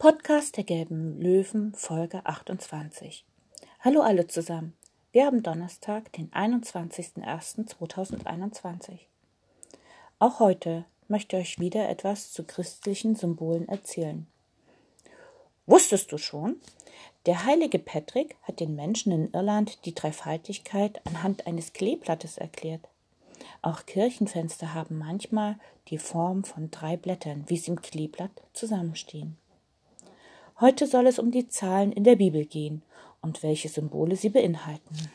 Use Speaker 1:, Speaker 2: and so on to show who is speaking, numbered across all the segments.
Speaker 1: Podcast der Gelben Löwen, Folge 28. Hallo alle zusammen. Wir haben Donnerstag, den 21.01.2021. Auch heute möchte ich euch wieder etwas zu christlichen Symbolen erzählen. Wusstest du schon? Der heilige Patrick hat den Menschen in Irland die Dreifaltigkeit anhand eines Kleeblattes erklärt. Auch Kirchenfenster haben manchmal die Form von drei Blättern, wie sie im Kleeblatt zusammenstehen. Heute soll es um die Zahlen in der Bibel gehen und welche Symbole sie beinhalten.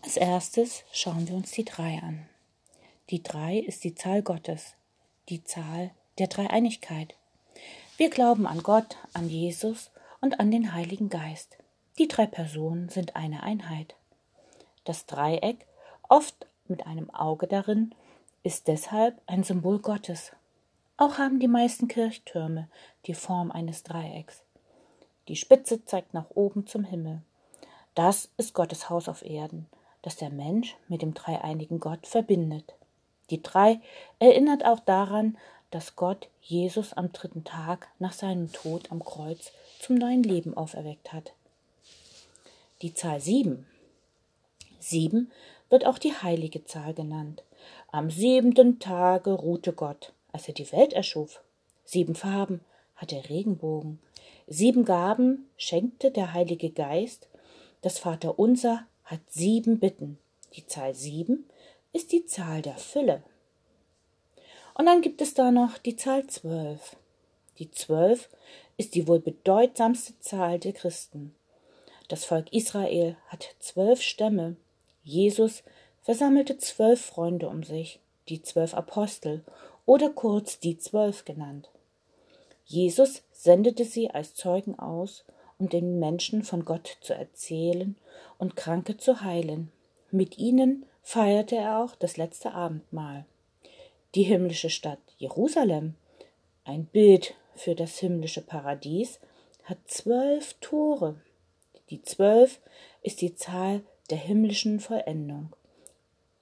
Speaker 1: Als erstes schauen wir uns die drei an. Die drei ist die Zahl Gottes, die Zahl der Dreieinigkeit. Wir glauben an Gott, an Jesus und an den Heiligen Geist. Die drei Personen sind eine Einheit. Das Dreieck, oft mit einem Auge darin, ist deshalb ein Symbol Gottes. Auch haben die meisten Kirchtürme die Form eines Dreiecks. Die Spitze zeigt nach oben zum Himmel. Das ist Gottes Haus auf Erden, das der Mensch mit dem dreieinigen Gott verbindet. Die drei erinnert auch daran, dass Gott Jesus am dritten Tag nach seinem Tod am Kreuz zum neuen Leben auferweckt hat. Die Zahl sieben. Sieben wird auch die heilige Zahl genannt. Am siebenten Tage ruhte Gott, als er die Welt erschuf. Sieben Farben hat der Regenbogen. Sieben Gaben schenkte der Heilige Geist. Das Vaterunser hat sieben Bitten. Die Zahl sieben ist die Zahl der Fülle. Und dann gibt es da noch die Zahl zwölf. Die zwölf ist die wohl bedeutsamste Zahl der Christen. Das Volk Israel hat zwölf Stämme. Jesus versammelte zwölf Freunde um sich, die zwölf Apostel oder kurz die zwölf genannt. Jesus sendete sie als Zeugen aus, um den Menschen von Gott zu erzählen und Kranke zu heilen. Mit ihnen feierte er auch das letzte Abendmahl die himmlische Stadt Jerusalem, ein Bild für das himmlische Paradies, hat zwölf Tore. Die zwölf ist die Zahl der himmlischen Vollendung,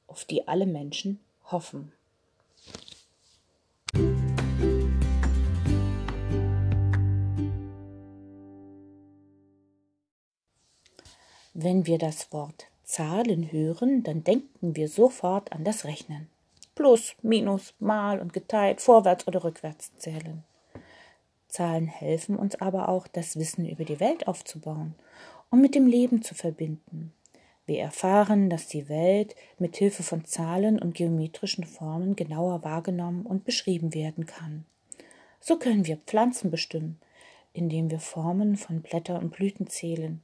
Speaker 1: auf die alle Menschen hoffen. Wenn wir das Wort Zahlen hören, dann denken wir sofort an das Rechnen. Plus, Minus, Mal und geteilt, vorwärts oder rückwärts zählen. Zahlen helfen uns aber auch, das Wissen über die Welt aufzubauen und mit dem Leben zu verbinden. Wir erfahren, dass die Welt mit Hilfe von Zahlen und geometrischen Formen genauer wahrgenommen und beschrieben werden kann. So können wir Pflanzen bestimmen, indem wir Formen von Blätter und Blüten zählen.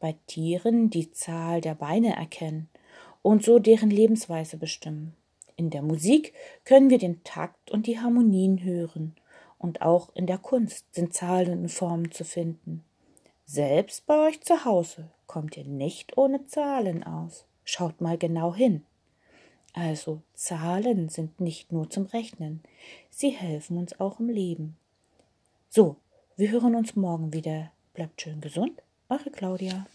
Speaker 1: Bei Tieren die Zahl der Beine erkennen und so deren Lebensweise bestimmen. In der Musik können wir den Takt und die Harmonien hören, und auch in der Kunst sind Zahlen und Formen zu finden. Selbst bei euch zu Hause kommt ihr nicht ohne Zahlen aus. Schaut mal genau hin. Also Zahlen sind nicht nur zum Rechnen, sie helfen uns auch im Leben. So, wir hören uns morgen wieder. Bleibt schön gesund, eure Claudia.